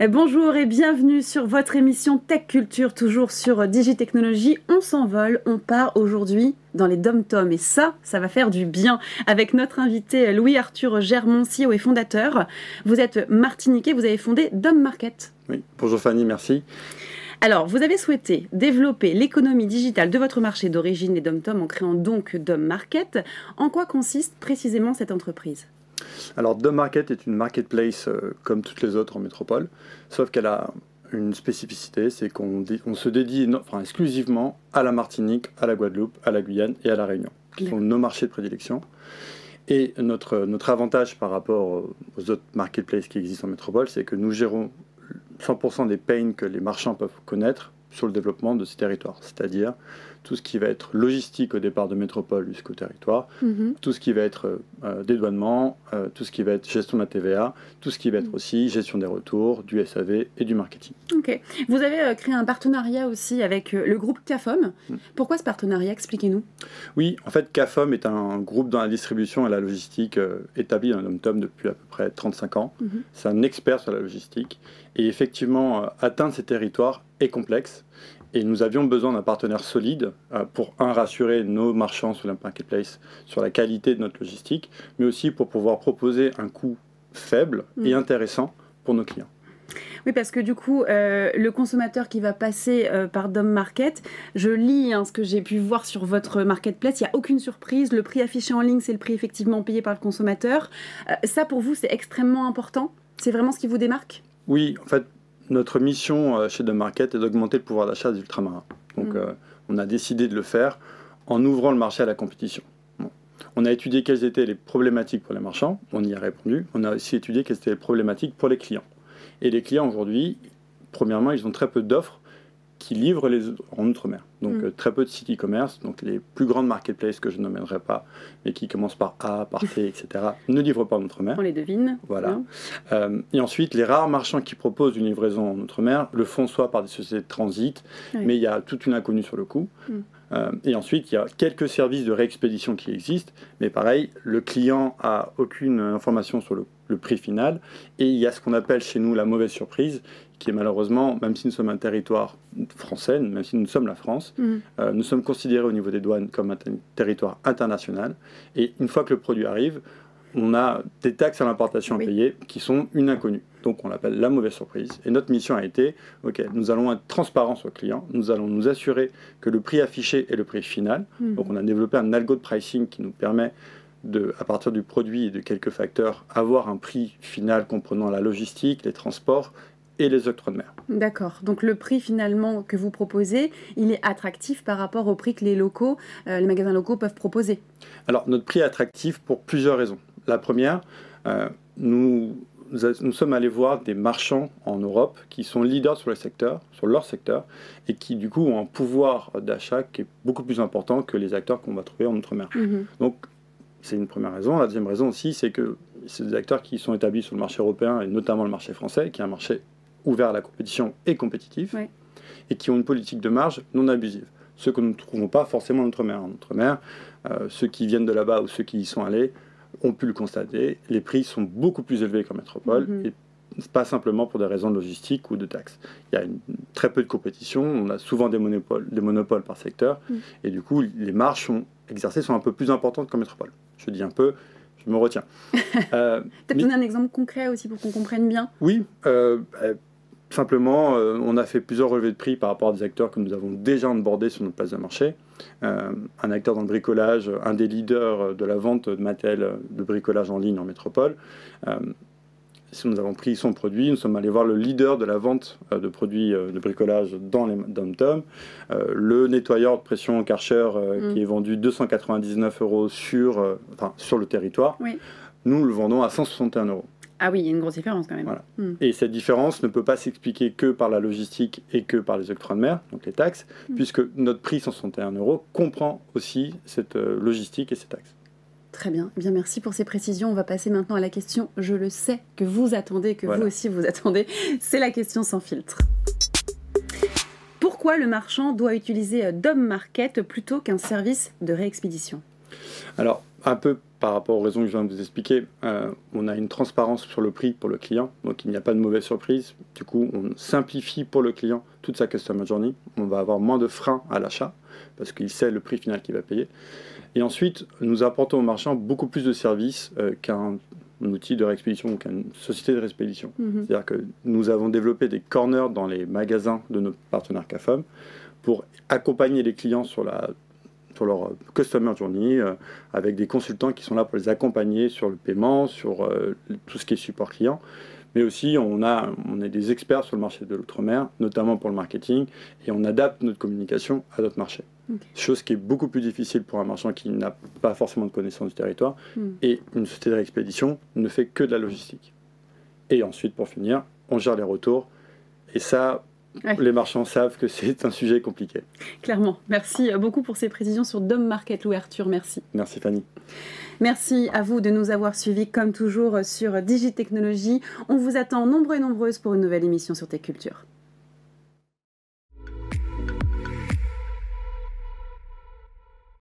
Bonjour et bienvenue sur votre émission Tech Culture, toujours sur Digitechnologie. On s'envole, on part aujourd'hui dans les dom-toms et ça, ça va faire du bien avec notre invité Louis-Arthur Germont, CEO et fondateur. Vous êtes martiniquais, vous avez fondé Dom Market. Oui, bonjour Fanny, merci. Alors, vous avez souhaité développer l'économie digitale de votre marché d'origine, les dom-toms, en créant donc Dom Market. En quoi consiste précisément cette entreprise? Alors, The Market est une marketplace euh, comme toutes les autres en métropole, sauf qu'elle a une spécificité, c'est qu'on se dédie exclusivement à la Martinique, à la Guadeloupe, à la Guyane et à la Réunion, qui sont nos marchés de prédilection. Et notre, notre avantage par rapport aux autres marketplaces qui existent en métropole, c'est que nous gérons 100% des pains que les marchands peuvent connaître sur le développement de ces territoires, c'est-à-dire tout ce qui va être logistique au départ de métropole jusqu'au territoire, mhm. tout ce qui va être euh, dédouanement, euh, tout ce qui va être gestion de la TVA, tout ce qui va être mhm. aussi gestion des retours, du SAV et du marketing. Ok. Vous avez euh, créé un partenariat aussi avec le groupe CAFOM. Mm. Pourquoi ce partenariat Expliquez-nous. Oui, en fait, CAFOM est un groupe dans la distribution et la logistique établi dans tom depuis à peu près 35 ans. Mhm. C'est un expert sur la logistique. Et effectivement, atteindre ces territoires complexe. Et nous avions besoin d'un partenaire solide euh, pour, un, rassurer nos marchands sur la marketplace sur la qualité de notre logistique, mais aussi pour pouvoir proposer un coût faible et mm. intéressant pour nos clients. Oui, parce que du coup, euh, le consommateur qui va passer euh, par Dom Market, je lis hein, ce que j'ai pu voir sur votre marketplace, il n'y a aucune surprise. Le prix affiché en ligne, c'est le prix effectivement payé par le consommateur. ça, pour vous, c'est extrêmement important? C'est vraiment ce qui vous démarque? Oui, en fait, notre mission euh, chez The Market est d'augmenter le pouvoir d'achat des ultramarins. Donc, mm. euh, on a décidé de le faire en ouvrant le marché à la compétition. On a étudié quelles étaient les problématiques pour les marchands, on y a répondu. On a aussi étudié quelles étaient les problématiques pour les clients. Et les clients aujourd'hui, premièrement, ils ont très peu d'offres qui livrent les, en Outre-mer. Donc mm. euh, très peu de sites e-commerce, donc les plus grandes marketplaces que je n'emmènerai pas, mais qui commencent par A, par C, etc., ne livrent pas en Outre-mer. On les devine. Voilà. Euh, et ensuite, les rares marchands qui proposent une livraison en Outre-mer le font soit par des sociétés de transit, mais il y a toute une inconnue sur le coup. Mm. Euh, et ensuite, il y a quelques services de réexpédition qui existent, mais pareil, le client a aucune information sur le, le prix final, et il y a ce qu'on appelle chez nous la mauvaise surprise, qui est malheureusement, même si nous sommes un territoire français, même si nous sommes la France, mm. euh, nous sommes considérés au niveau des douanes comme un territoire international. Et une fois que le produit arrive, on a des taxes à l'importation à payer qui sont une inconnue. Donc on l'appelle la mauvaise surprise. Et notre mission a été, ok, nous allons être transparents sur le client, nous allons nous assurer que le prix affiché est le prix final. Mm. Donc on a développé un algo de pricing qui nous permet de, à partir du produit et de quelques facteurs, avoir un prix final comprenant la logistique, les transports et les octrois de mer. D'accord. Donc le prix finalement que vous proposez, il est attractif par rapport au prix que les locaux, euh, les magasins locaux peuvent proposer. Alors notre prix est attractif pour plusieurs raisons. La première, euh, nous, nous sommes allés voir des marchands en Europe qui sont leaders sur le secteur, sur leur secteur, et qui du coup ont un pouvoir d'achat qui est beaucoup plus important que les acteurs qu'on va trouver en Outre-mer. Mhm. Donc c'est une première raison. La deuxième raison aussi, c'est que c'est des acteurs qui sont établis sur le marché européen et notamment le marché français, qui est un marché ouvert à la compétition et compétitif, et qui ont une politique de marge non abusive. Ce que nous ne trouvons pas forcément en Outre-mer. En Outre-mer, euh, ceux qui viennent de là-bas ou ceux qui y sont allés ont pu le constater, les prix sont beaucoup plus élevés qu'en métropole, mm-hmm. et pas simplement pour des raisons de logistique ou de taxes. Il y a très peu de compétition, on a souvent des monopoles, des monopoles par secteur, mm. et du coup, les marges sont, exercées sont un peu plus importantes qu'en métropole. Je dis un peu, je me retiens. Euh, Peut-être donner un exemple concret aussi pour qu'on comprenne bien Oui, euh, Simplement, euh, on a fait plusieurs relevés de prix par rapport à des acteurs que nous avons déjà abordés sur notre place de marché. Euh, un acteur dans le bricolage, un des leaders de la vente de matériel de bricolage en ligne en métropole. Euh, nous avons pris son produit, nous sommes allés voir le leader de la vente de produits de bricolage dans les dom le nettoyeur de pression Karcher mm. qui est vendu 299 euros sur, sur le territoire. Nous le vendons à 161 euros. Ah oui, il y a une grosse différence quand même. Hmm. Et cette différence ne peut pas s'expliquer que par la logistique et que par les octrois de mer, donc les taxes, hmm. puisque notre prix 161 euros comprend aussi cette euh, logistique et ces taxes. Très bien, bien merci pour ces précisions. On va passer maintenant à la question, je le sais, que vous attendez, que vous aussi vous attendez. C'est la question sans filtre. Pourquoi le marchand doit utiliser euh, Dom Market plutôt qu'un service de réexpédition? Alors, un peu par rapport aux raisons que je viens de vous expliquer, euh, on a une transparence sur le prix pour le client, donc il n'y a pas de mauvaise surprise. Du coup, on simplifie pour le client toute sa customer journey. On va avoir moins de freins à l'achat parce qu'il sait le prix final qu'il va payer. Et ensuite, nous apportons au marchand beaucoup plus de services euh, qu'un outil de réexpédition ou qu'une société de réexpédition. Mhm. C'est-à-dire que nous avons développé des corners dans les magasins de nos partenaires CAFOM pour accompagner les clients sur la sur leur euh, customer journey, euh, avec des consultants qui sont là pour les accompagner sur le paiement, sur euh, tout ce qui est support client. Mais aussi, on, a, on est des experts sur le marché de l'outre-mer, notamment pour le marketing, et on adapte notre communication à notre marché. Chose qui est beaucoup plus difficile pour un marchand qui n'a pas forcément de connaissance du territoire. Hmm. Et une société d'expédition ne fait que de la logistique. Et ensuite, pour finir, on gère les retours. Et ça, les marchands savent que c'est un sujet compliqué. Clairement. Merci beaucoup pour ces précisions sur Dom Market, Louis Arthur. Merci. Merci Fanny. Merci à vous de nous avoir suivis comme toujours sur Digitechnologie. On vous attend nombreux et nombreuses pour une nouvelle émission sur Tech Culture.